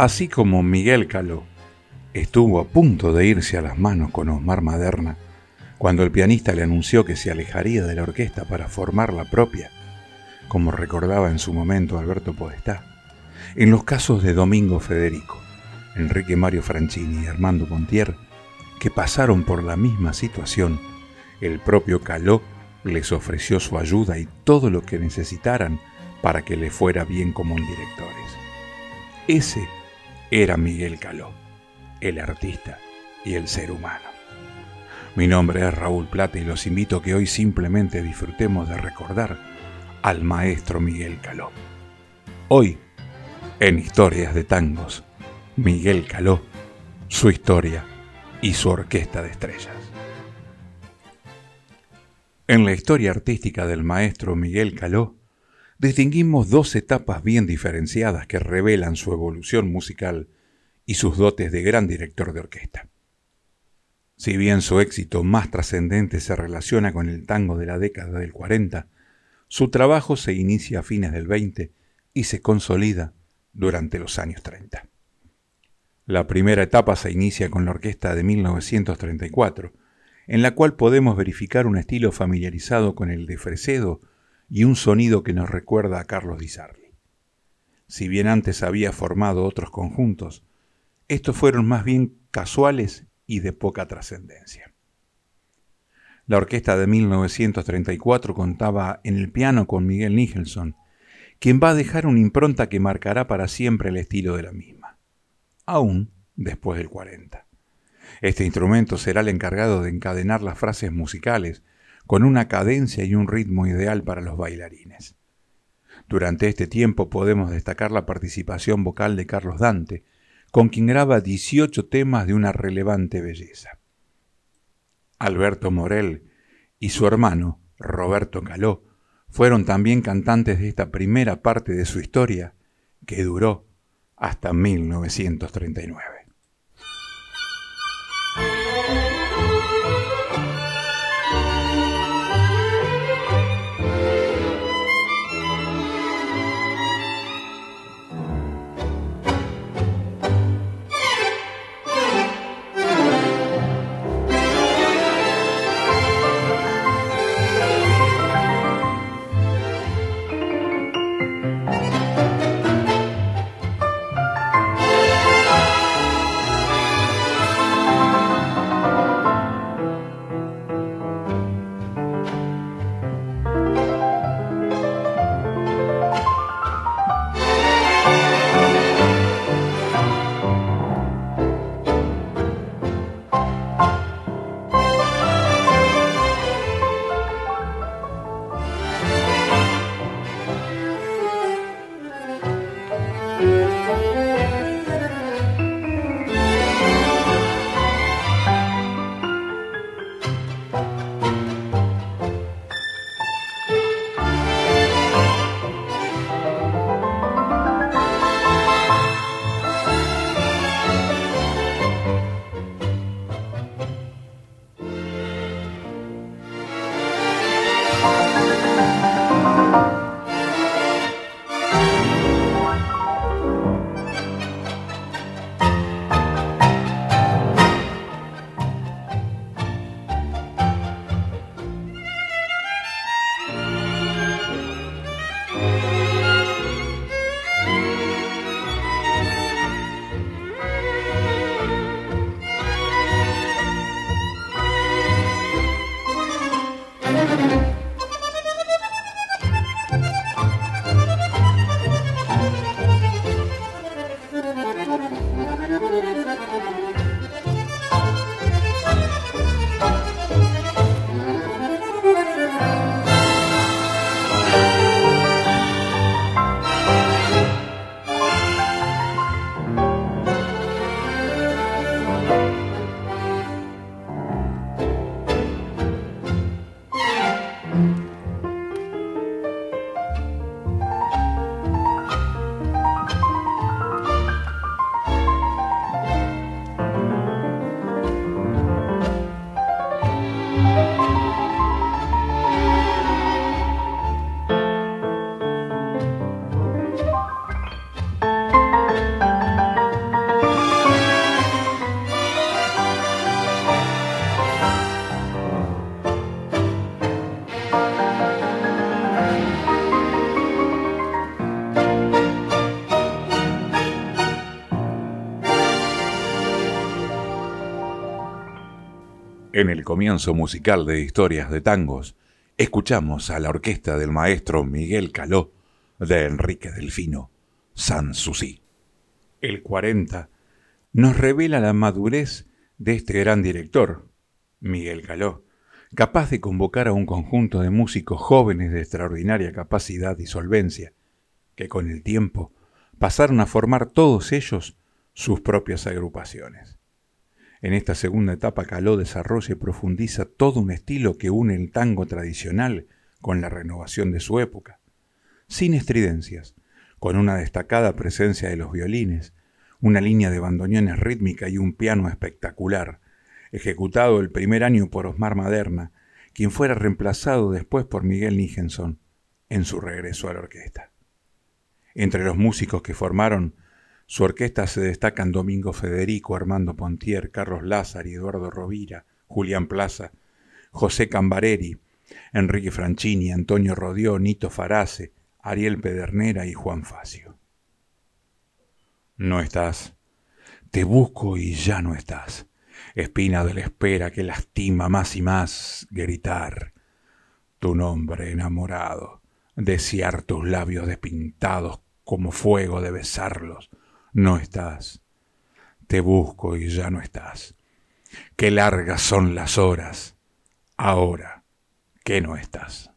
Así como Miguel Caló estuvo a punto de irse a las manos con Osmar Maderna cuando el pianista le anunció que se alejaría de la orquesta para formar la propia, como recordaba en su momento Alberto Podestá, en los casos de Domingo Federico, Enrique Mario Franchini y Armando Pontier, que pasaron por la misma situación, el propio Caló les ofreció su ayuda y todo lo que necesitaran para que le fuera bien como directores. Ese era Miguel Caló, el artista y el ser humano. Mi nombre es Raúl Plata y los invito a que hoy simplemente disfrutemos de recordar al maestro Miguel Caló. Hoy, en Historias de Tangos, Miguel Caló, su historia y su orquesta de estrellas. En la historia artística del maestro Miguel Caló, distinguimos dos etapas bien diferenciadas que revelan su evolución musical y sus dotes de gran director de orquesta. Si bien su éxito más trascendente se relaciona con el tango de la década del 40, su trabajo se inicia a fines del 20 y se consolida durante los años 30. La primera etapa se inicia con la orquesta de 1934, en la cual podemos verificar un estilo familiarizado con el de Fresedo y un sonido que nos recuerda a Carlos Di Sarli. Si bien antes había formado otros conjuntos, estos fueron más bien casuales y de poca trascendencia. La orquesta de 1934 contaba en el piano con Miguel Nicholson, quien va a dejar una impronta que marcará para siempre el estilo de la misma, aún después del 40. Este instrumento será el encargado de encadenar las frases musicales con una cadencia y un ritmo ideal para los bailarines. Durante este tiempo podemos destacar la participación vocal de Carlos Dante, con quien graba 18 temas de una relevante belleza. Alberto Morel y su hermano, Roberto Caló, fueron también cantantes de esta primera parte de su historia, que duró hasta 1939. En el comienzo musical de Historias de Tangos, escuchamos a la orquesta del maestro Miguel Caló de Enrique Delfino, Sanssouci. El 40 nos revela la madurez de este gran director, Miguel Caló, capaz de convocar a un conjunto de músicos jóvenes de extraordinaria capacidad y solvencia, que con el tiempo pasaron a formar todos ellos sus propias agrupaciones. En esta segunda etapa Caló desarrolla y profundiza todo un estilo que une el tango tradicional con la renovación de su época, sin estridencias, con una destacada presencia de los violines, una línea de bandoneones rítmica y un piano espectacular, ejecutado el primer año por Osmar Maderna, quien fuera reemplazado después por Miguel Nijenson en su regreso a la orquesta. Entre los músicos que formaron su orquesta se destacan Domingo Federico, Armando Pontier, Carlos Lázaro, Eduardo Rovira, Julián Plaza, José Cambareri, Enrique Franchini, Antonio Rodió, Nito Farace, Ariel Pedernera y Juan Facio. No estás. Te busco y ya no estás. Espina de la espera que lastima más y más gritar tu nombre enamorado, desear tus labios despintados como fuego de besarlos, no estás. Te busco y ya no estás. Qué largas son las horas, ahora que no estás.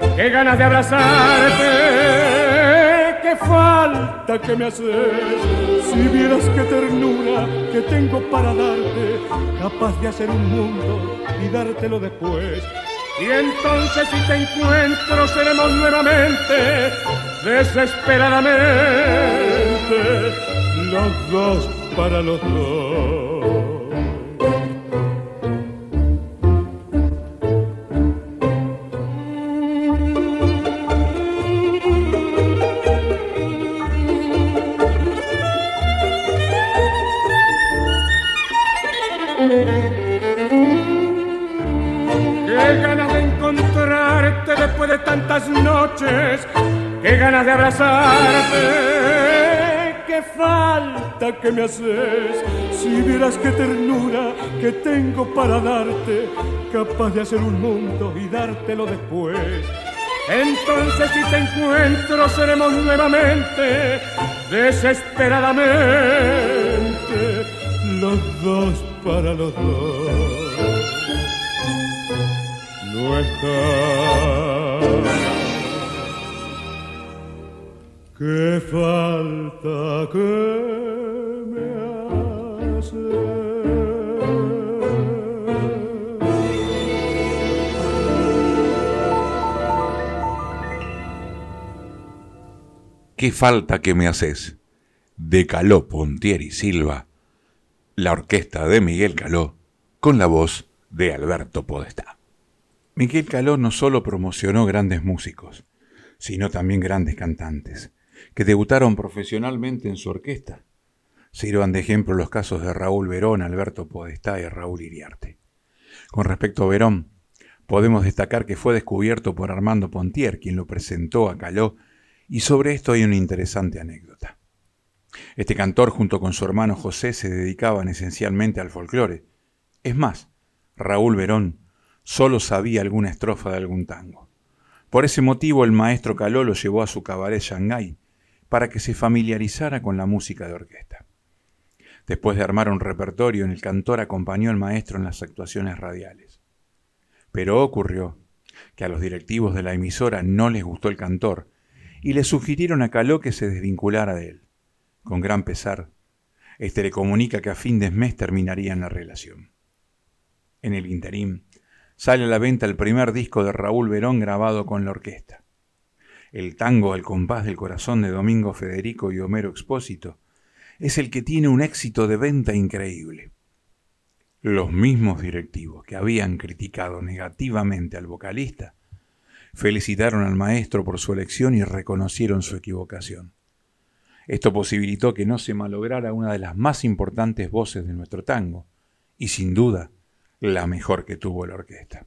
De abrazarte. Qué falta que me haces, si vieras qué ternura que tengo para darte, capaz de hacer un mundo y dártelo después. Y entonces si te encuentro seremos nuevamente, desesperadamente, los dos para los dos. Abrazarte. Qué falta que me haces, si vieras qué ternura que tengo para darte, capaz de hacer un mundo y dártelo después. Entonces si te encuentro seremos nuevamente, desesperadamente, los dos para los dos. No está Qué falta que me. Qué falta que me haces. De Caló Pontieri Silva, la orquesta de Miguel Caló, con la voz de Alberto Podestá. Miguel Caló no solo promocionó grandes músicos, sino también grandes cantantes, que debutaron profesionalmente en su orquesta. Sirvan de ejemplo los casos de Raúl Verón, Alberto Podestá y Raúl Iriarte. Con respecto a Verón, podemos destacar que fue descubierto por Armando Pontier, quien lo presentó a Caló, y sobre esto hay una interesante anécdota. Este cantor, junto con su hermano José, se dedicaban esencialmente al folclore. Es más, Raúl Verón solo sabía alguna estrofa de algún tango. Por ese motivo el maestro Caló lo llevó a su cabaret Shanghái para que se familiarizara con la música de orquesta. Después de armar un repertorio, el cantor acompañó al maestro en las actuaciones radiales. Pero ocurrió que a los directivos de la emisora no les gustó el cantor y le sugirieron a Caló que se desvinculara de él. Con gran pesar, este le comunica que a fin de mes terminarían la relación. En el interín, sale a la venta el primer disco de Raúl Verón grabado con la orquesta. El tango al compás del corazón de Domingo Federico y Homero Expósito es el que tiene un éxito de venta increíble. Los mismos directivos que habían criticado negativamente al vocalista felicitaron al maestro por su elección y reconocieron su equivocación. Esto posibilitó que no se malograra una de las más importantes voces de nuestro tango, y sin duda la mejor que tuvo la orquesta.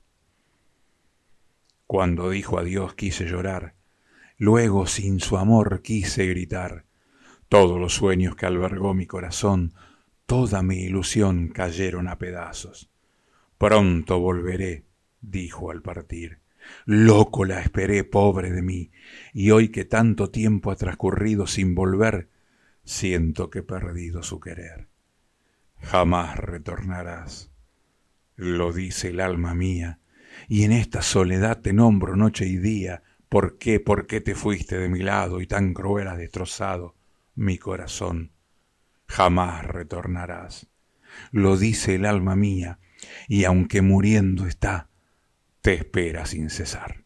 Cuando dijo adiós quise llorar, luego sin su amor quise gritar. Todos los sueños que albergó mi corazón, toda mi ilusión cayeron a pedazos. Pronto volveré, dijo al partir. Loco la esperé, pobre de mí, y hoy que tanto tiempo ha transcurrido sin volver, siento que he perdido su querer. Jamás retornarás, lo dice el alma mía, y en esta soledad te nombro noche y día, ¿por qué, por qué te fuiste de mi lado y tan cruel has destrozado mi corazón? Jamás retornarás, lo dice el alma mía, y aunque muriendo está, te espera sin cesar.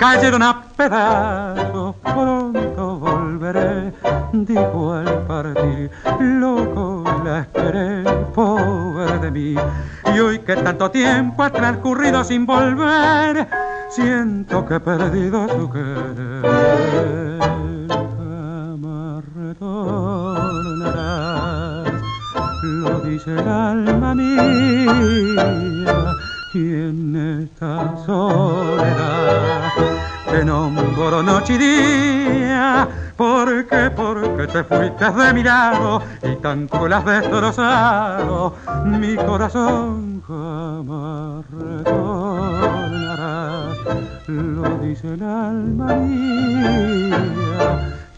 Cayeron a pedazos. Pronto volveré, dijo al partir. Loco la esperé, pobre de mí. Y hoy que tanto tiempo ha transcurrido sin volver, siento que he perdido su querer. Jamás retornarás, lo dice el alma mía y en esta soledad. Te nombro noche y día porque porque te fuiste de mi lado y tanto las destrozado. Mi corazón jamás retornarás lo dice el alma mía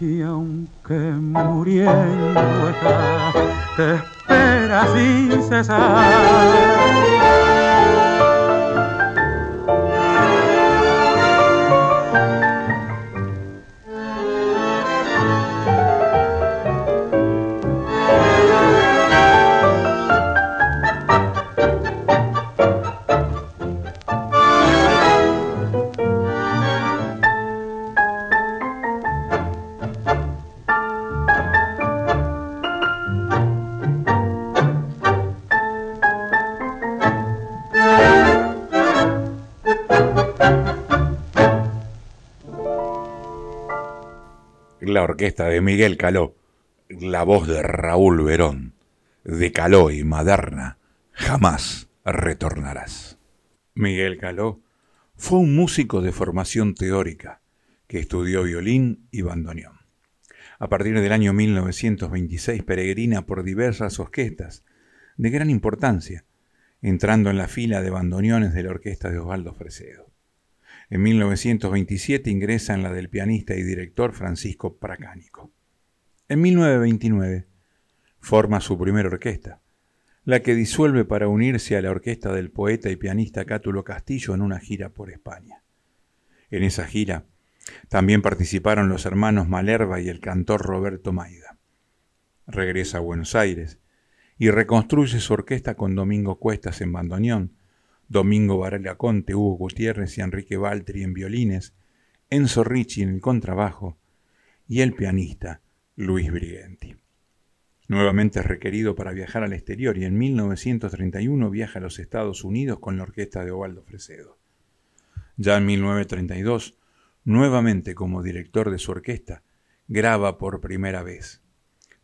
y aunque muriendo está te espera sin cesar orquesta de Miguel Caló, la voz de Raúl Verón, de Caló y Maderna, jamás retornarás. Miguel Caló fue un músico de formación teórica que estudió violín y bandoneón. A partir del año 1926 peregrina por diversas orquestas de gran importancia, entrando en la fila de bandoneones de la orquesta de Osvaldo Fresedo. En 1927 ingresa en la del pianista y director Francisco Pracánico. En 1929 forma su primera orquesta, la que disuelve para unirse a la orquesta del poeta y pianista Cátulo Castillo en una gira por España. En esa gira también participaron los hermanos Malerva y el cantor Roberto Maida. Regresa a Buenos Aires y reconstruye su orquesta con Domingo Cuestas en bandoneón, Domingo Varela Conte, Hugo Gutiérrez y Enrique Valtri en violines, Enzo Ricci en el contrabajo y el pianista Luis Brigenti. Nuevamente es requerido para viajar al exterior y en 1931 viaja a los Estados Unidos con la orquesta de Ovaldo Fresedo. Ya en 1932, nuevamente como director de su orquesta, graba por primera vez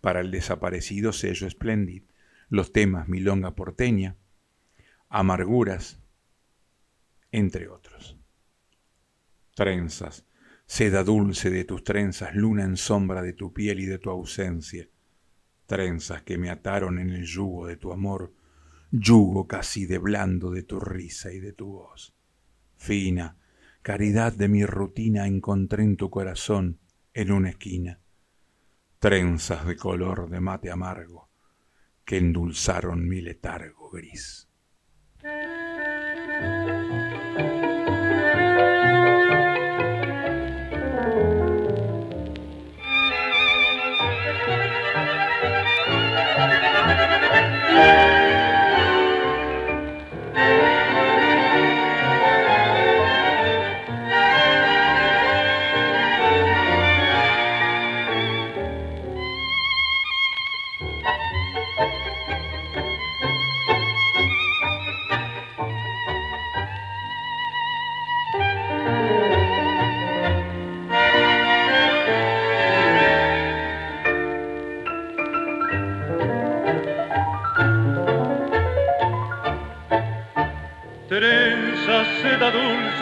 para el desaparecido sello Splendid los temas Milonga porteña, Amarguras, entre otros. Trenzas, seda dulce de tus trenzas, luna en sombra de tu piel y de tu ausencia, trenzas que me ataron en el yugo de tu amor, yugo casi de blando de tu risa y de tu voz. Fina, caridad de mi rutina encontré en tu corazón en una esquina, trenzas de color de mate amargo que endulzaron mi letargo gris. Mm-hmm.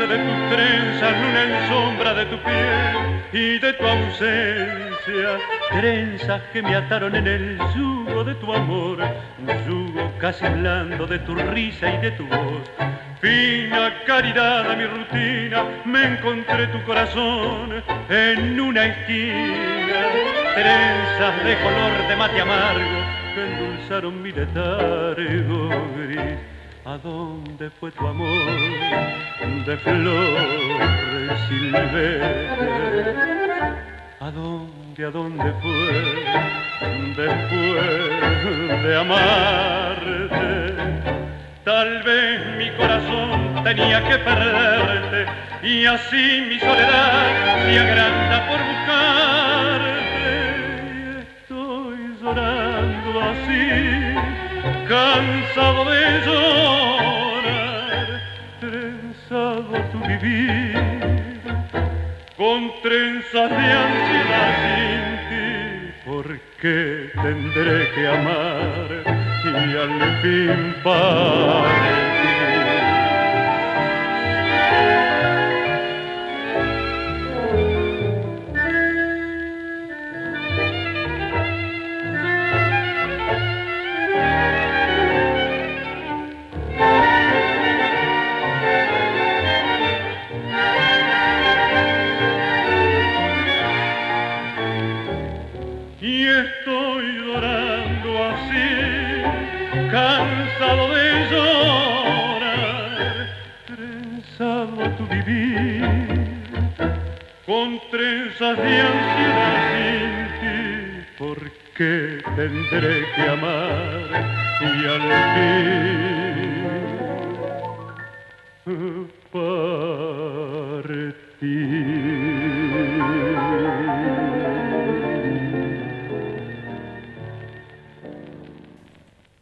De tus trenzas, luna en sombra de tu piel y de tu ausencia. Trenzas que me ataron en el yugo de tu amor, yugo casi blando de tu risa y de tu voz. Fina caridad a mi rutina, me encontré tu corazón en una esquina. Trenzas de color de mate amargo que endulzaron mi letargo gris ¿A dónde fue tu amor de flores silvestres? ¿A dónde, a dónde fue después de amarte? Tal vez mi corazón tenía que perderte y así mi soledad se agranda por cansado de llorar, trenzado tu vivir, con trenzas de ansiedad sin ti, ¿por qué tendré que amar y al fin partir? Tendré que amar y al fin partir.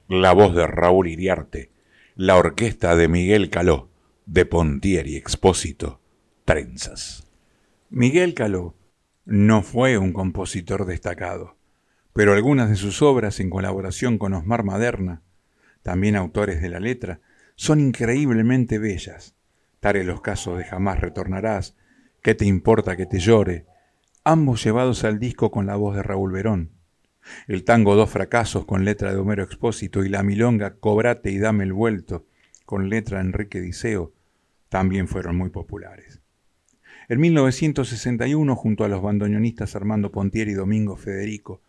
La voz de Raúl Iriarte, la orquesta de Miguel Caló, de Pontieri Expósito, Trenzas. Miguel Caló no fue un compositor destacado, pero algunas de sus obras en colaboración con Osmar Maderna, también autores de la letra, son increíblemente bellas. Tare los casos de Jamás retornarás, ¿Qué te importa que te llore? ambos llevados al disco con la voz de Raúl Verón. El tango Dos Fracasos con letra de Homero Expósito y la milonga Cobrate y Dame el Vuelto con letra de Enrique Diceo también fueron muy populares. En 1961, junto a los bandoneonistas Armando Pontieri y Domingo Federico,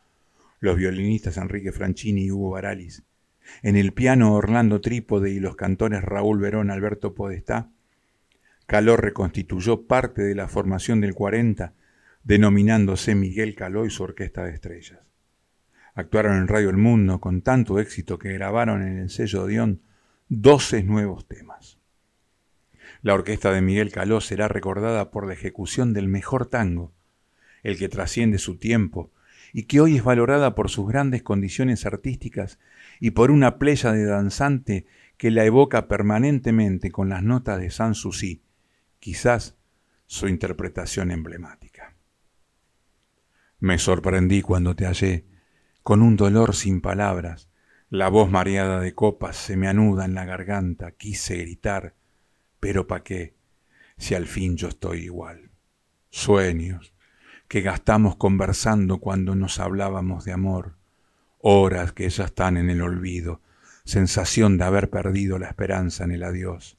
los violinistas Enrique Franchini y Hugo Baralis, en el piano Orlando Trípode y los cantores Raúl Verón Alberto Podestá, Caló reconstituyó parte de la formación del 40, denominándose Miguel Caló y su Orquesta de Estrellas. Actuaron en Radio El Mundo con tanto éxito que grabaron en el sello Odeón 12 nuevos temas. La orquesta de Miguel Caló será recordada por la ejecución del mejor tango, el que trasciende su tiempo y que hoy es valorada por sus grandes condiciones artísticas y por una playa de danzante que la evoca permanentemente con las notas de Sanssouci, quizás su interpretación emblemática. Me sorprendí cuando te hallé, con un dolor sin palabras, la voz mareada de copas se me anuda en la garganta, quise gritar, pero ¿pa' qué? Si al fin yo estoy igual. Sueños que gastamos conversando cuando nos hablábamos de amor, horas que ya están en el olvido, sensación de haber perdido la esperanza en el adiós,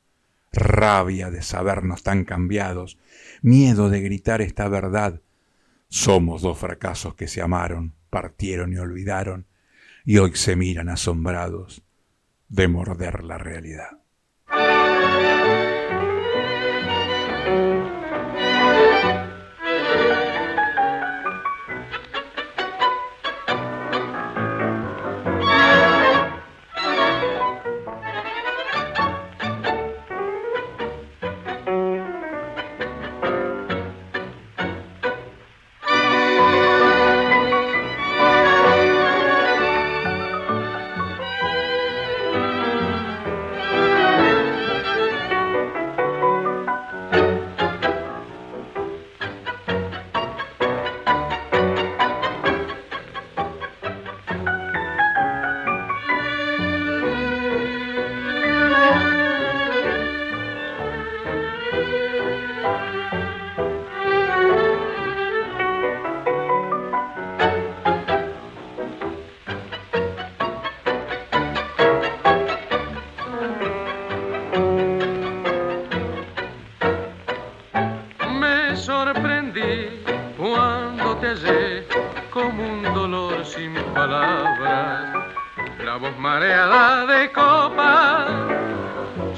rabia de sabernos tan cambiados, miedo de gritar esta verdad. Somos dos fracasos que se amaron, partieron y olvidaron, y hoy se miran asombrados de morder la realidad.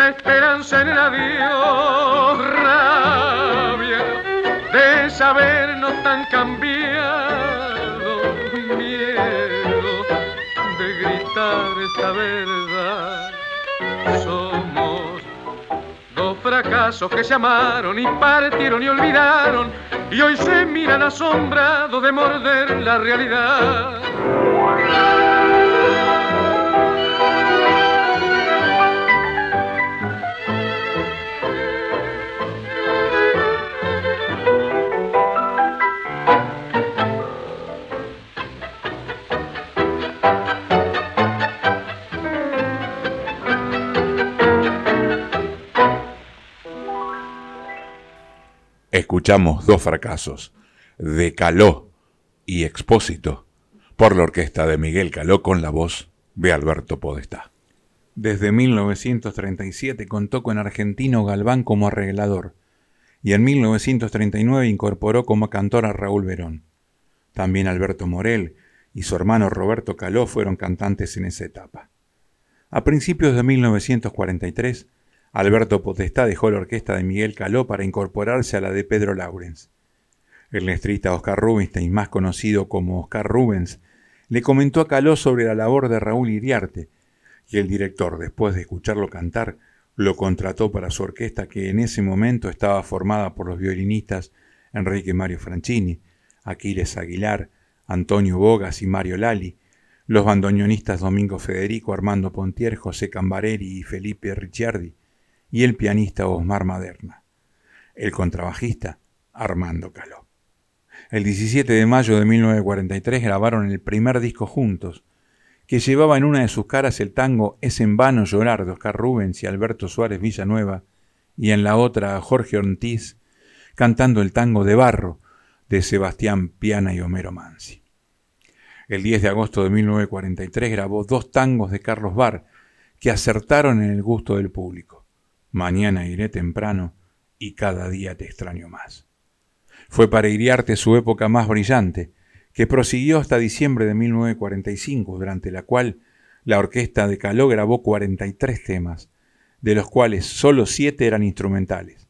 la esperanza en el adiós, rabia de sabernos tan cambiado, miedo de gritar esta verdad. Somos dos fracasos que se amaron y partieron y olvidaron y hoy se miran asombrados de morder la realidad. Escuchamos dos fracasos, de Caló y Expósito, por la orquesta de Miguel Caló con la voz de Alberto Podestá. Desde 1937 contó con Argentino Galván como arreglador y en 1939 incorporó como cantor a Raúl Verón. También Alberto Morel y su hermano Roberto Caló fueron cantantes en esa etapa. A principios de 1943 Alberto Potestá dejó la orquesta de Miguel Caló para incorporarse a la de Pedro Laurens. El letrista Oscar Rubinstein, más conocido como Oscar Rubens, le comentó a Caló sobre la labor de Raúl Iriarte, y el director, después de escucharlo cantar, lo contrató para su orquesta que en ese momento estaba formada por los violinistas Enrique Mario Franchini, Aquiles Aguilar, Antonio Bogas y Mario Lali, los bandoneonistas Domingo Federico, Armando Pontier, José Cambareri y Felipe Ricciardi, y el pianista Osmar Maderna. El contrabajista Armando Caló. El 17 de mayo de 1943 grabaron el primer disco juntos, que llevaba en una de sus caras el tango Es en vano llorar de Oscar Rubens y Alberto Suárez Villanueva, y en la otra Jorge Ortiz cantando el tango de Barro de Sebastián Piana y Homero Mansi. El 10 de agosto de 1943 grabó dos tangos de Carlos Bar que acertaron en el gusto del público. Mañana iré temprano y cada día te extraño más. Fue para Iriarte su época más brillante, que prosiguió hasta diciembre de 1945, durante la cual la orquesta de Caló grabó 43 temas, de los cuales solo siete eran instrumentales.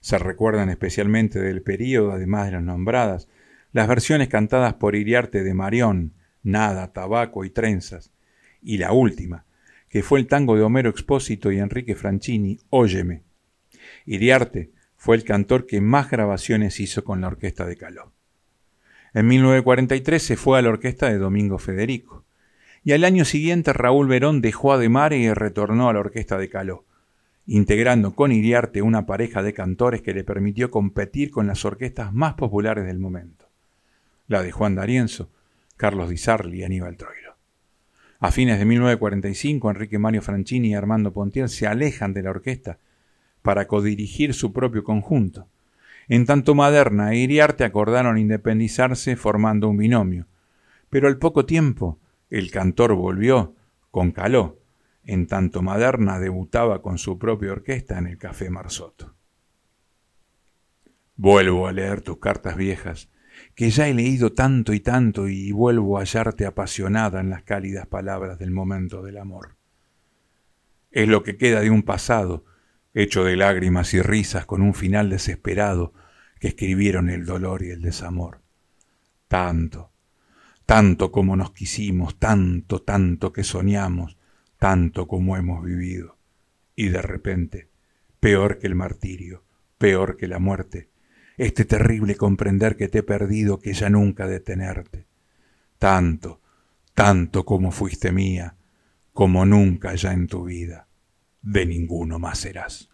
Se recuerdan especialmente del período, además de las nombradas, las versiones cantadas por Iriarte de Marión, Nada, Tabaco y Trenzas, y la última, que fue el tango de Homero Expósito y Enrique Franchini, Óyeme. Iriarte fue el cantor que más grabaciones hizo con la orquesta de Caló. En 1943 se fue a la orquesta de Domingo Federico, y al año siguiente Raúl Verón dejó a De Mare y retornó a la orquesta de Caló, integrando con Iriarte una pareja de cantores que le permitió competir con las orquestas más populares del momento, la de Juan D'Arienzo, Carlos Di Sarli y Aníbal Troilo. A fines de 1945, Enrique Mario Franchini y Armando Pontier se alejan de la orquesta para codirigir su propio conjunto. En tanto Maderna e Iriarte acordaron independizarse formando un binomio. Pero al poco tiempo el cantor volvió con Caló, en tanto Maderna debutaba con su propia orquesta en el Café Marsoto. Vuelvo a leer tus cartas viejas, que ya he leído tanto y tanto y vuelvo a hallarte apasionada en las cálidas palabras del momento del amor. Es lo que queda de un pasado hecho de lágrimas y risas con un final desesperado que escribieron el dolor y el desamor. Tanto, tanto como nos quisimos, tanto, tanto que soñamos, tanto como hemos vivido. Y de repente, peor que el martirio, peor que la muerte, este terrible comprender que te he perdido, que ya nunca detenerte. Tanto, tanto como fuiste mía, como nunca ya en tu vida de ninguno más serás.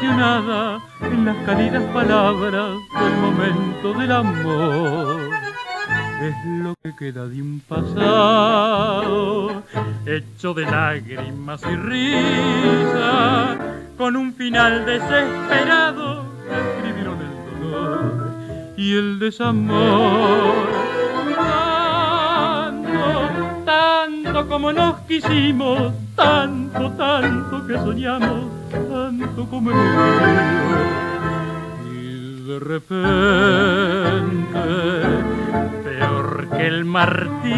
En las cálidas palabras del momento del amor. Es lo que queda de un pasado hecho de lágrimas y risas, con un final desesperado que escribieron el dolor y el desamor. Tanto, tanto como nos quisimos, tanto, tanto que soñamos tanto como el y de repente peor que el martirio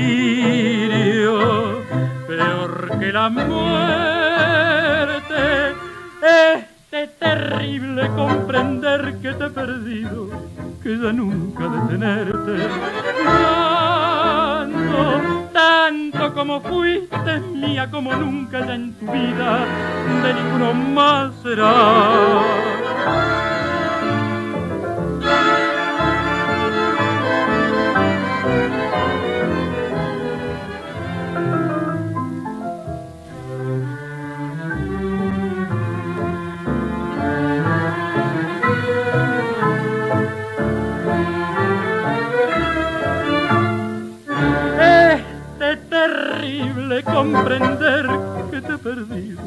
peor que la muerte este terrible comprender que te he perdido que ya nunca detenerte tanto como fuiste mía, como nunca ya en tu vida, de ninguno más será. Comprender que te he perdido,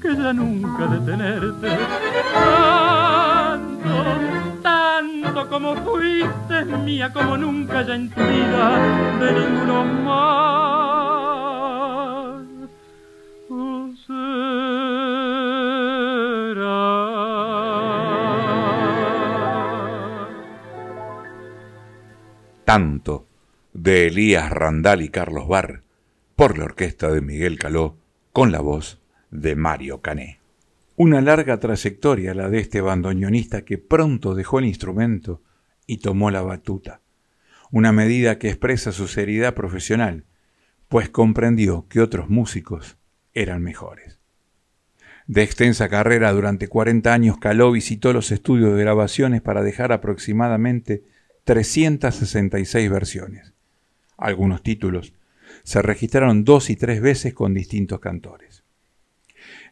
que ya nunca detenerte. Tanto, tanto como fuiste mía, como nunca ya en tu vida de ninguno más. Oh, Tanto de Elías Randall y Carlos Barr por la orquesta de Miguel Caló con la voz de Mario Cané. Una larga trayectoria la de este bandoneonista que pronto dejó el instrumento y tomó la batuta, una medida que expresa su seriedad profesional, pues comprendió que otros músicos eran mejores. De extensa carrera durante 40 años, Caló visitó los estudios de grabaciones para dejar aproximadamente 366 versiones. Algunos títulos se registraron dos y tres veces con distintos cantores.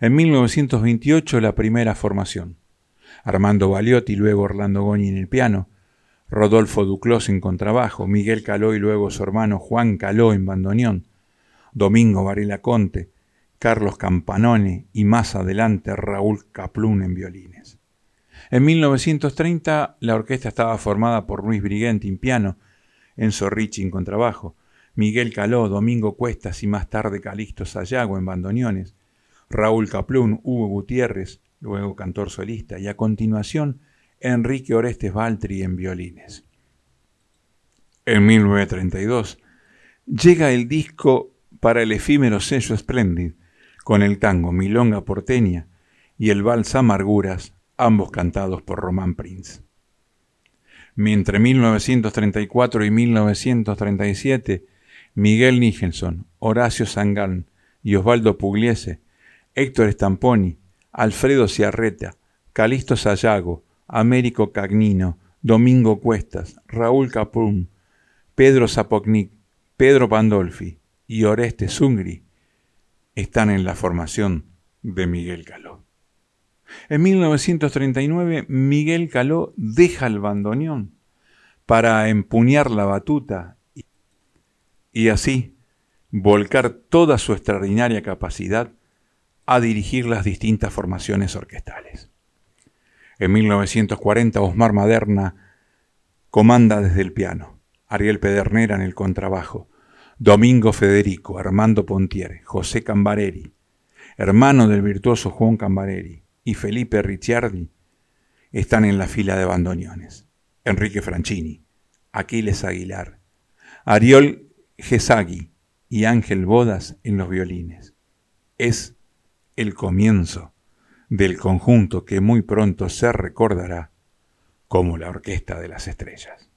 En 1928 la primera formación. Armando Baliotti, luego Orlando Goñi en el piano, Rodolfo Duclos en contrabajo, Miguel Caló y luego su hermano Juan Caló en bandoneón, Domingo Varela Conte, Carlos Campanone y más adelante Raúl Caplún en violines. En 1930 la orquesta estaba formada por Luis Briguenti en piano, Enzo Ricci en contrabajo, Miguel Caló, Domingo Cuestas y más tarde Calixto Sayago en bandoneones, Raúl Caplún, Hugo Gutiérrez, luego cantor solista, y a continuación Enrique Orestes Baltri en violines. En 1932 llega el disco para el efímero sello Splendid, con el tango Milonga Porteña y el vals Amarguras, ambos cantados por Román Prince. Entre 1934 y 1937 Miguel Nicholson, Horacio Sangán y Osvaldo Pugliese, Héctor Stamponi, Alfredo Ciarreta, Calisto Sayago, Américo Cagnino, Domingo Cuestas, Raúl Caprum, Pedro Zapocnik, Pedro Pandolfi y Oreste Zungri están en la formación de Miguel Caló. En 1939 Miguel Caló deja el bandoneón para empuñar la batuta y así volcar toda su extraordinaria capacidad a dirigir las distintas formaciones orquestales. En 1940 Osmar Maderna comanda desde el piano, Ariel Pedernera en el contrabajo, Domingo Federico, Armando Pontier, José Cambareri, hermano del virtuoso Juan Cambareri, y Felipe Ricciardi están en la fila de bandoneones. Enrique Franchini, Aquiles Aguilar, Ariol Gesagui y Ángel Bodas en los violines. Es el comienzo del conjunto que muy pronto se recordará como la Orquesta de las Estrellas.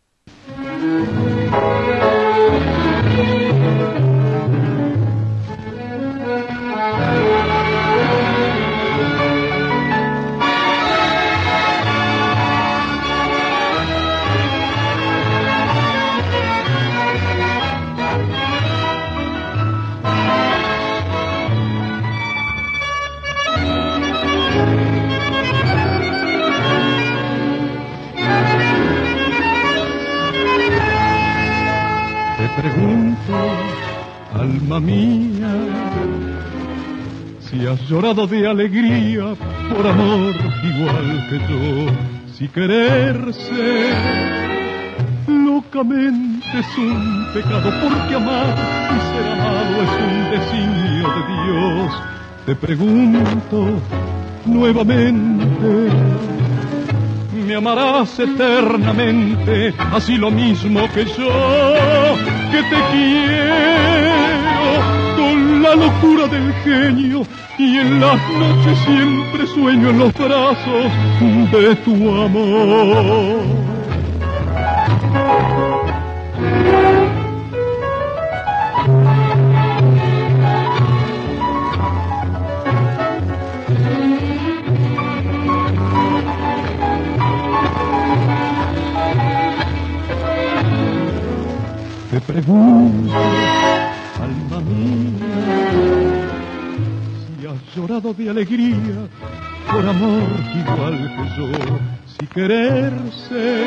Alma mía, si has llorado de alegría por amor igual que yo, si quererse locamente es un pecado, porque amar y ser amado es un designio de Dios. Te pregunto nuevamente, me amarás eternamente, así lo mismo que yo, que te quiero con la locura del genio y en las noches siempre sueño en los brazos de tu amor. Pregunto, alma mía, si has llorado de alegría por amor igual que yo, si quererse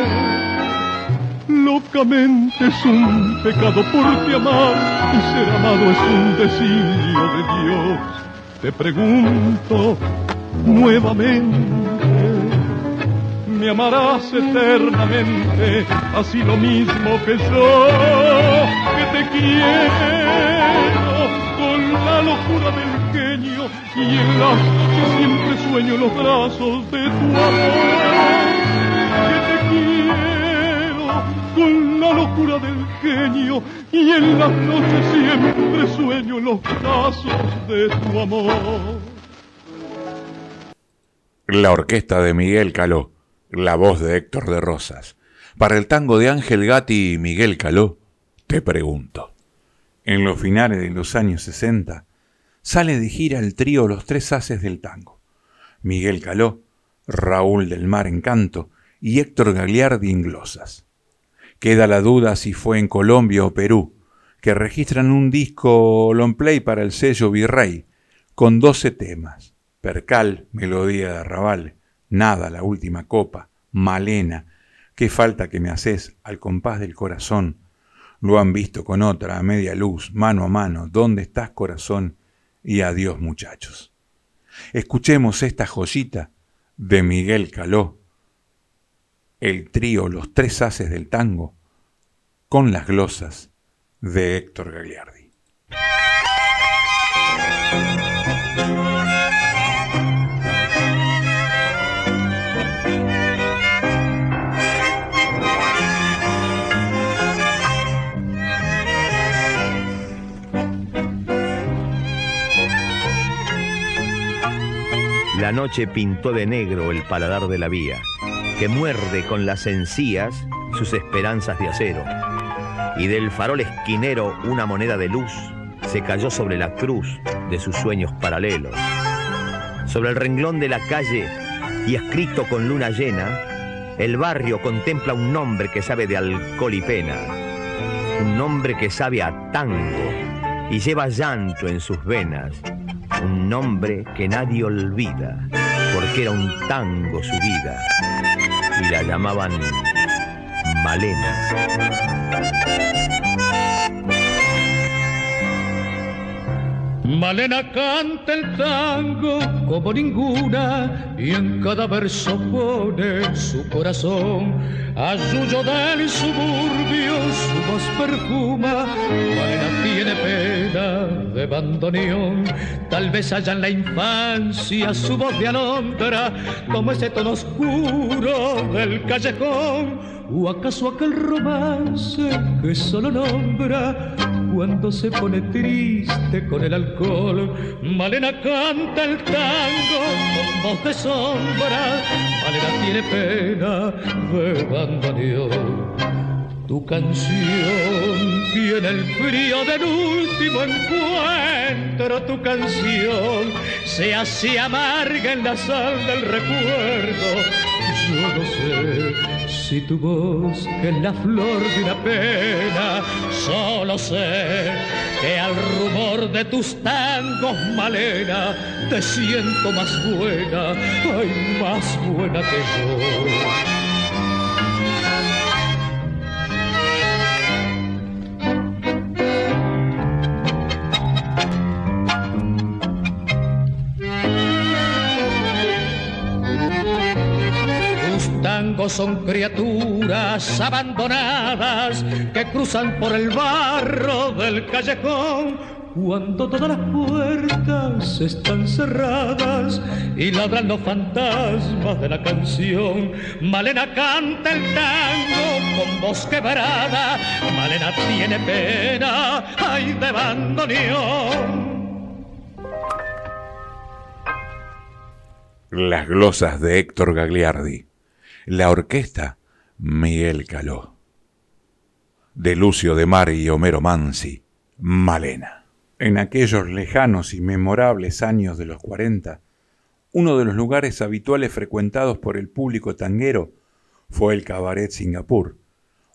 locamente es un pecado porque amar y ser amado es un designio de Dios. Te pregunto nuevamente, ¿me amarás eternamente así lo mismo que yo te quiero con la locura del genio y en las noches siempre sueño los brazos de tu amor que te quiero con la locura del genio y en las noches siempre sueño los brazos de tu amor. La orquesta de Miguel Caló, la voz de Héctor de Rosas. Para el tango de Ángel Gatti y Miguel Caló, te pregunto. En los finales de los años 60, sale de gira el trío Los Tres Haces del Tango. Miguel Caló, Raúl del Mar en canto y Héctor Gagliardi en glosas. Queda la duda si fue en Colombia o Perú, que registran un disco long play para el sello Virrey, con 12 temas. Percal, Melodía de Arrabal, Nada, La Última Copa, Malena, Qué falta que me haces, Al compás del corazón. Lo han visto con otra, a media luz, mano a mano, ¿dónde estás corazón? Y adiós muchachos. Escuchemos esta joyita de Miguel Caló, el trío Los Tres Haces del Tango, con las glosas de Héctor Gagliardi. La noche pintó de negro el paladar de la vía, que muerde con las encías sus esperanzas de acero. Y del farol esquinero una moneda de luz se cayó sobre la cruz de sus sueños paralelos. Sobre el renglón de la calle y escrito con luna llena, el barrio contempla un nombre que sabe de alcohol y pena, un nombre que sabe a tango y lleva llanto en sus venas un nombre que nadie olvida, porque era un tango su vida, y la llamaban Malena. Malena canta el tango como ninguna y en cada verso pone su corazón. A suyo del suburbio su voz perfuma. Malena tiene pena de bandoneón. Tal vez haya en la infancia su voz de alondra como ese tono oscuro del callejón. ¿O acaso aquel romance que solo nombra cuando se pone triste con el alcohol. Malena canta el tango con voz de sombra, Malena tiene pena de bandoneón. Tu canción tiene el frío del último encuentro, tu canción se hace amarga en la sal del recuerdo. Yo no sé si tu voz es la flor de una pena, solo sé que al rumor de tus tangos, Malena, te siento más buena, ay, más buena que yo. Son criaturas abandonadas que cruzan por el barro del callejón cuando todas las puertas están cerradas y ladran los fantasmas de la canción. Malena canta el tango con voz quebrada, Malena tiene pena, ay de bandoneón. Las glosas de Héctor Gagliardi. La orquesta, Miguel Caló. De Lucio de Mar y Homero Mansi, Malena. En aquellos lejanos y memorables años de los 40, uno de los lugares habituales frecuentados por el público tanguero fue el Cabaret Singapur,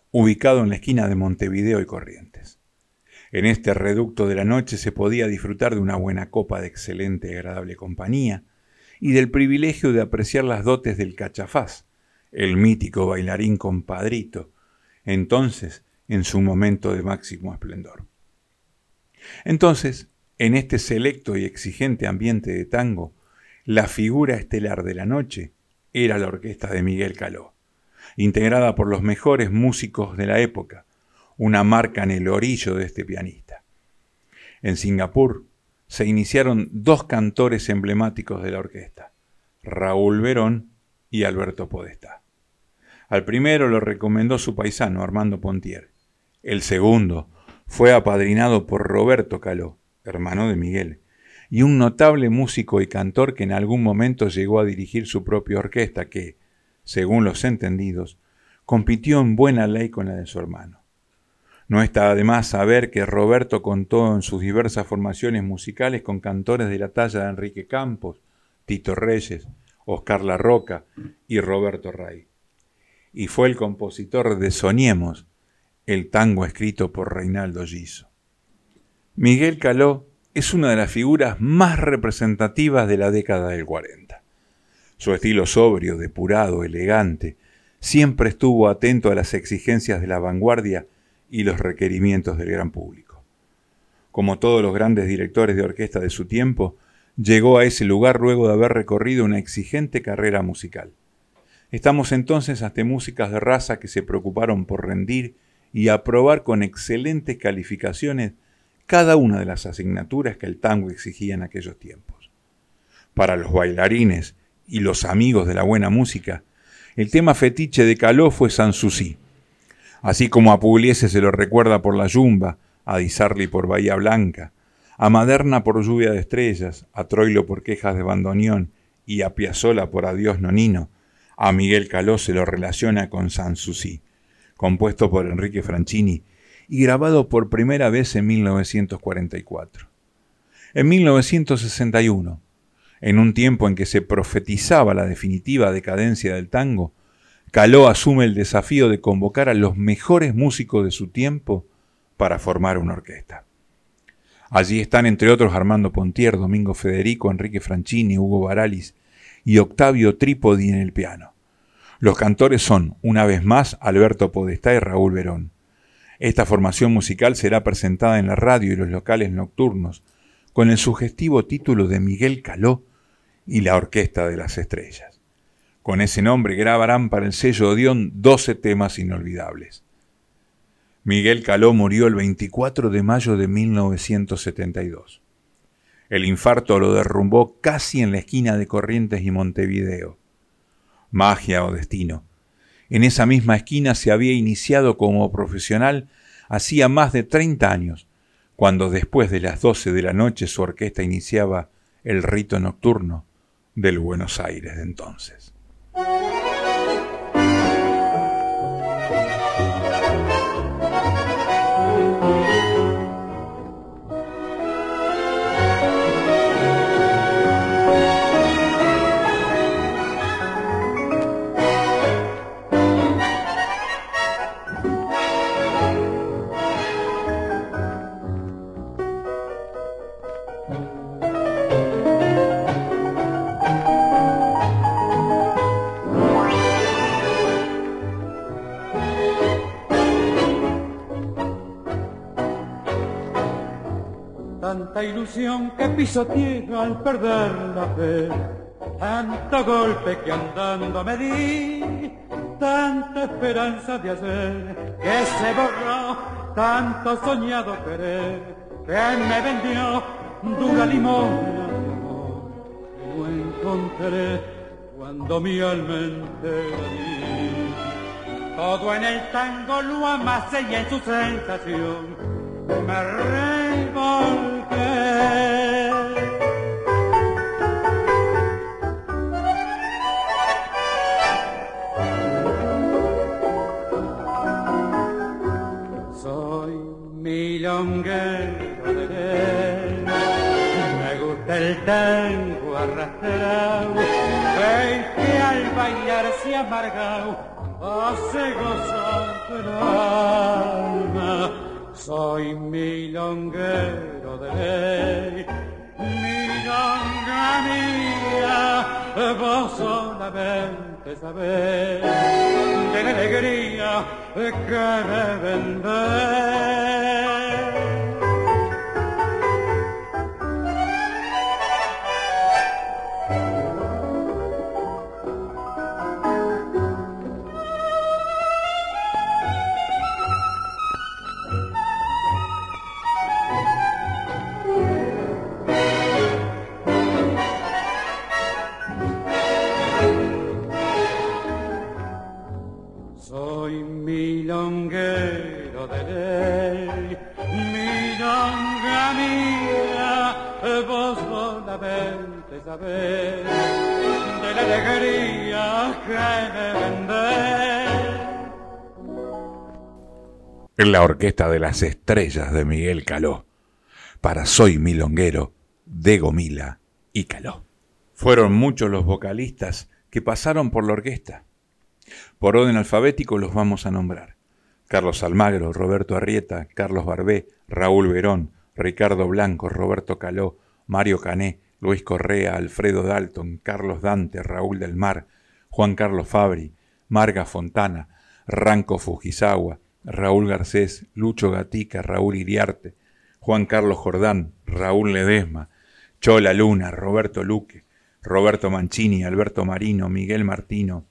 ubicado en la esquina de Montevideo y Corrientes. En este reducto de la noche se podía disfrutar de una buena copa de excelente y agradable compañía y del privilegio de apreciar las dotes del cachafaz, el mítico bailarín compadrito, entonces en su momento de máximo esplendor. Entonces, en este selecto y exigente ambiente de tango, la figura estelar de la noche era la orquesta de Miguel Caló, integrada por los mejores músicos de la época, una marca en el orillo de este pianista. En Singapur se iniciaron dos cantores emblemáticos de la orquesta, Raúl Verón y Alberto Podestá. Al primero lo recomendó su paisano Armando Pontier. El segundo fue apadrinado por Roberto Caló, hermano de Miguel, y un notable músico y cantor que en algún momento llegó a dirigir su propia orquesta que, según los entendidos, compitió en buena ley con la de su hermano. No está además saber que Roberto contó en sus diversas formaciones musicales con cantores de la talla de Enrique Campos, Tito Reyes, Oscar La Roca y Roberto Ray. Y fue el compositor de Soñemos, el tango escrito por Reinaldo Giso. Miguel Caló es una de las figuras más representativas de la década del 40. Su estilo sobrio, depurado, elegante, siempre estuvo atento a las exigencias de la vanguardia y los requerimientos del gran público. Como todos los grandes directores de orquesta de su tiempo, llegó a ese lugar luego de haber recorrido una exigente carrera musical. Estamos entonces ante músicas de raza que se preocuparon por rendir y aprobar con excelentes calificaciones cada una de las asignaturas que el tango exigía en aquellos tiempos. Para los bailarines y los amigos de la buena música, el tema fetiche de Caló fue Sanssouci. Así como a Pugliese se lo recuerda por La Yumba, a Di Sarli por Bahía Blanca, a Maderna por Lluvia de Estrellas, a Troilo por Quejas de Bandoneón y a Piazzola por Adiós Nonino, a Miguel Caló se lo relaciona con Sanssouci compuesto por Enrique Franchini y grabado por primera vez en 1944. En 1961, en un tiempo en que se profetizaba la definitiva decadencia del tango, Caló asume el desafío de convocar a los mejores músicos de su tiempo para formar una orquesta. Allí están entre otros Armando Pontier, Domingo Federico, Enrique Franchini, Hugo Baralis y Octavio Trípodi en el piano. Los cantores son, una vez más, Alberto Podestá y Raúl Verón. Esta formación musical será presentada en la radio y los locales nocturnos con el sugestivo título de Miguel Caló y la Orquesta de las Estrellas. Con ese nombre grabarán para el sello Odeón 12 temas inolvidables. Miguel Caló murió el 24 de mayo de 1972. El infarto lo derrumbó casi en la esquina de Corrientes y Montevideo magia o destino. En esa misma esquina se había iniciado como profesional hacía más de 30 años, cuando después de las 12 de la noche su orquesta iniciaba el rito nocturno del Buenos Aires de entonces. Que pisoteé al perder la fe. Tanto golpe que andando me di, tanta esperanza de hacer que se borró, tanto soñado querer que me vendió dura limona de amor que no encontré cuando mi alma entera. Todo en el tango lo amasé y en su sensación me bailar se amargado hace gozar el alma. Soy milonguero de ley, milonga mía, vos solamente saber de la alegría que me vender. La orquesta de las estrellas de Miguel Caló, para Soy Milonguero, de Gomila y Caló. Fueron muchos los vocalistas que pasaron por la orquesta. Por orden alfabético los vamos a nombrar. Carlos Almagro, Roberto Arrieta, Carlos Barbé, Raúl Verón, Ricardo Blanco, Roberto Caló, Mario Cané, Luis Correa, Alfredo Dalton, Carlos Dante, Raúl del Mar, Juan Carlos Fabri, Marga Fontana, Ranco Fujisawa, Raúl Garcés, Lucho Gatica, Raúl Iriarte, Juan Carlos Jordán, Raúl Ledesma, Chola Luna, Roberto Luque, Roberto Mancini, Alberto Marino, Miguel Martino,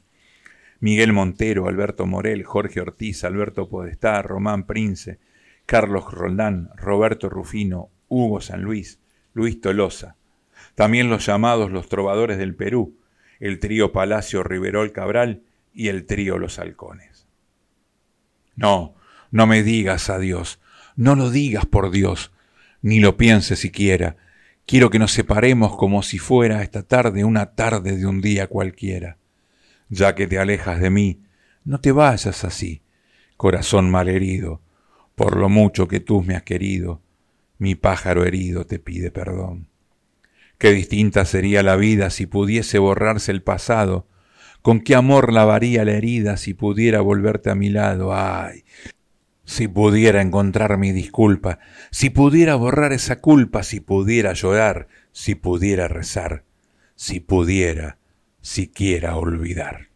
Miguel Montero, Alberto Morel, Jorge Ortiz, Alberto Podestá, Román Prince, Carlos Roldán, Roberto Rufino, Hugo San Luis, Luis Tolosa. También los llamados los trovadores del Perú, el trío Palacio Riverol Cabral y el trío Los Halcones. No, no me digas adiós, no lo digas por Dios, ni lo pienses siquiera. Quiero que nos separemos como si fuera esta tarde una tarde de un día cualquiera. Ya que te alejas de mí, no te vayas así, corazón malherido, por lo mucho que tú me has querido, mi pájaro herido te pide perdón. Qué distinta sería la vida si pudiese borrarse el pasado, con qué amor lavaría la herida si pudiera volverte a mi lado, ay, si pudiera encontrar mi disculpa, si pudiera borrar esa culpa, si pudiera llorar, si pudiera rezar, si pudiera siquiera olvidar.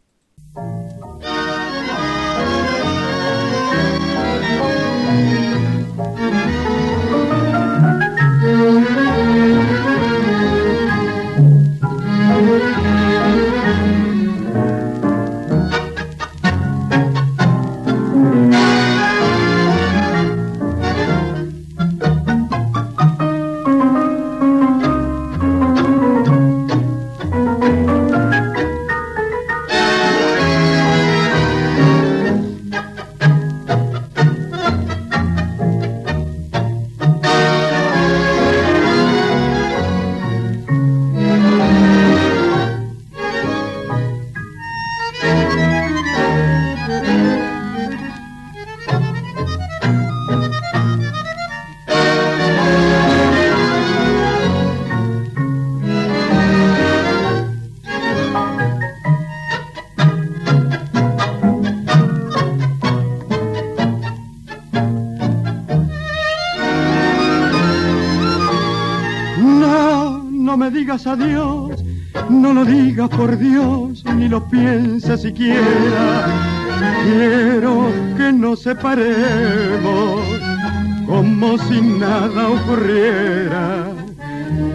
Adiós, no lo digas por Dios, ni lo pienses siquiera. Quiero que nos separemos como si nada ocurriera,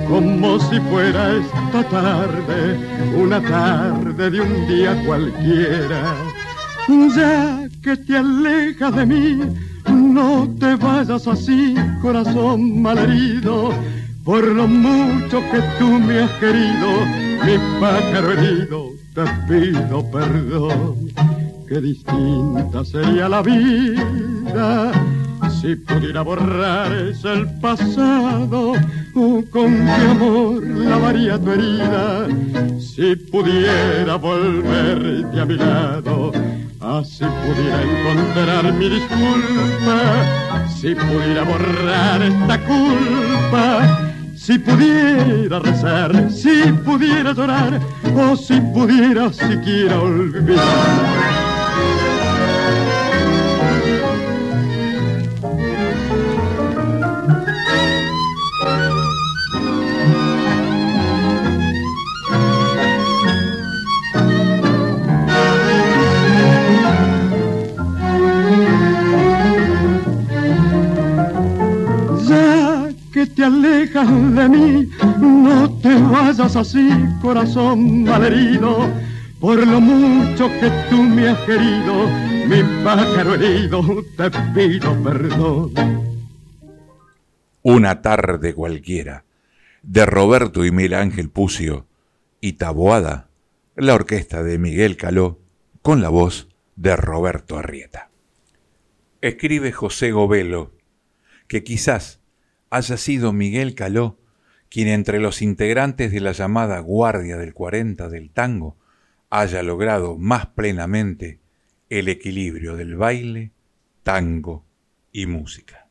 como si fuera esta tarde, una tarde de un día cualquiera. Ya que te alejas de mí, no te vayas así, corazón malherido por lo mucho que tú me has querido, mi pájaro herido, te pido perdón. Qué distinta sería la vida si pudiera borrar el pasado, o con qué amor lavaría tu herida, si pudiera volverte a mi lado, así pudiera encontrar mi disculpa, si pudiera borrar esta culpa si pudiera rezar, si pudiera llorar, o si pudiera siquiera olvidar. Se alejan de mí. No te vayas así, corazón malherido, por lo mucho que tú me has querido, mi pájaro herido, te pido perdón. Una tarde cualquiera, de Roberto y Miguel Ángel Pucio, y Taboada, la orquesta de Miguel Caló, con la voz de Roberto Arrieta. Escribe José Govelo que quizás haya sido Miguel Caló quien entre los integrantes de la llamada Guardia del 40 del tango haya logrado más plenamente el equilibrio del baile, tango y música.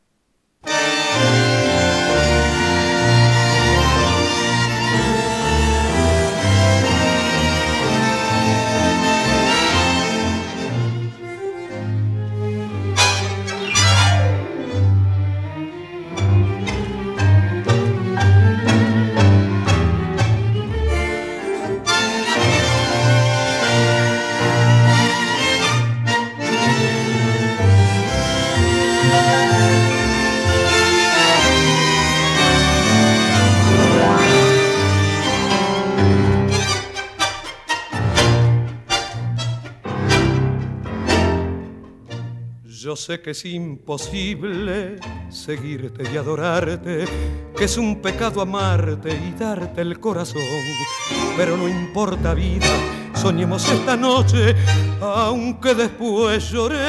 Yo sé que es imposible seguirte y adorarte, que es un pecado amarte y darte el corazón. Pero no importa vida, soñemos esta noche, aunque después lloremos.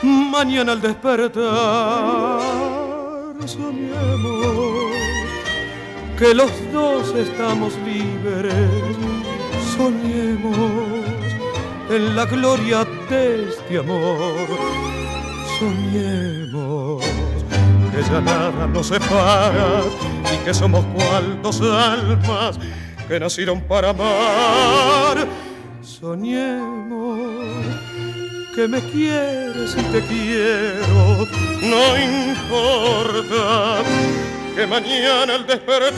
Mañana al despertar, soñemos que los dos estamos libres, soñemos en la gloria de este amor. Soñemos que ya nada nos separa y que somos cual dos almas que nacieron para amar. Soñemos que me quieres y te quiero, no importa que mañana al despertar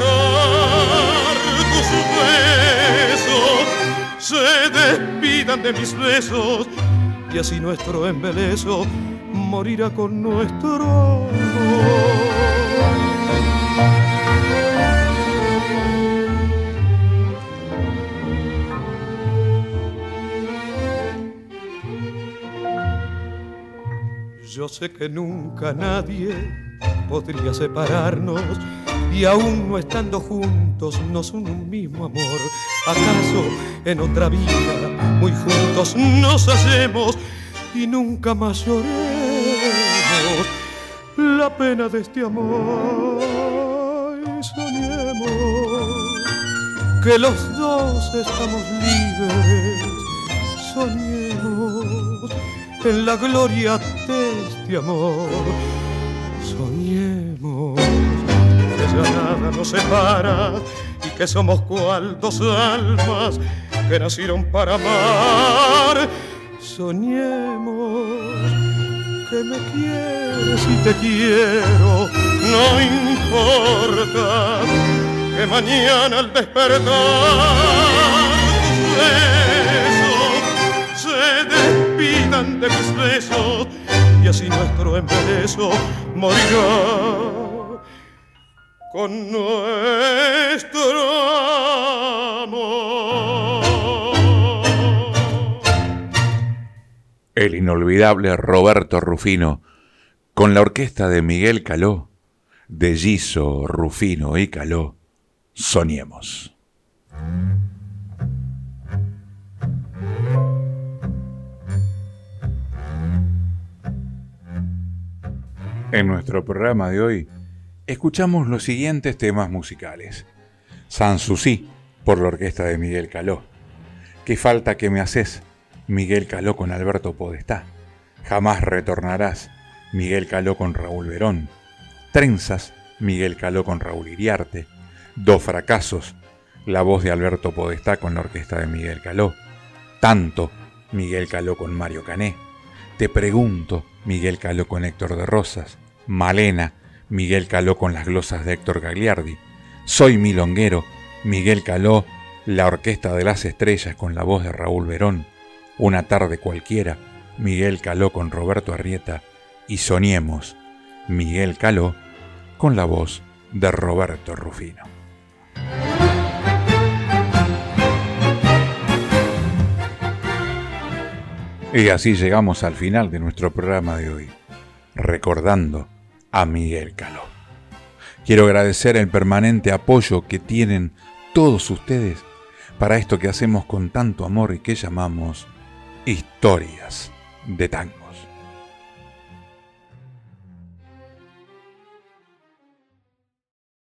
tus besos se despidan de mis besos y así nuestro embeleso morirá con nuestro amor. Yo sé que nunca nadie podría separarnos y aún no estando juntos nos une un mismo amor. ¿Acaso en otra vida muy juntos nos hacemos y nunca más lloremos la pena de este amor? soñemos que los dos estamos libres, soñemos en la gloria de este amor, soñemos ya nada nos separa y que somos cual dos almas que nacieron para amar. Soñemos que me quieres y te quiero, no importa que mañana al despertar tus besos se despidan de mis besos y así nuestro embeleso morirá con nuestro amor. El inolvidable Roberto Rufino, con la orquesta de Miguel Caló, de Giso, Rufino y Caló, soñemos. En nuestro programa de hoy escuchamos los siguientes temas musicales. Sanssouci, por la orquesta de Miguel Caló. Qué falta que me haces, Miguel Caló con Alberto Podestá. Jamás retornarás, Miguel Caló con Raúl Verón. Trenzas, Miguel Caló con Raúl Iriarte. Dos fracasos, la voz de Alberto Podestá con la orquesta de Miguel Caló. Tanto, Miguel Caló con Mario Cané. Te pregunto, Miguel Caló con Héctor de Rosas. Malena, Miguel Caló con las glosas de Héctor Gagliardi. Soy milonguero, Miguel Caló, la Orquesta de las Estrellas con la voz de Raúl Verón. Una tarde cualquiera, Miguel Caló con Roberto Arrieta. Y soñemos, Miguel Caló, con la voz de Roberto Rufino. Y así llegamos al final de nuestro programa de hoy, recordando a Miguel Caló. Quiero agradecer el permanente apoyo que tienen todos ustedes para esto que hacemos con tanto amor y que llamamos historias de tango.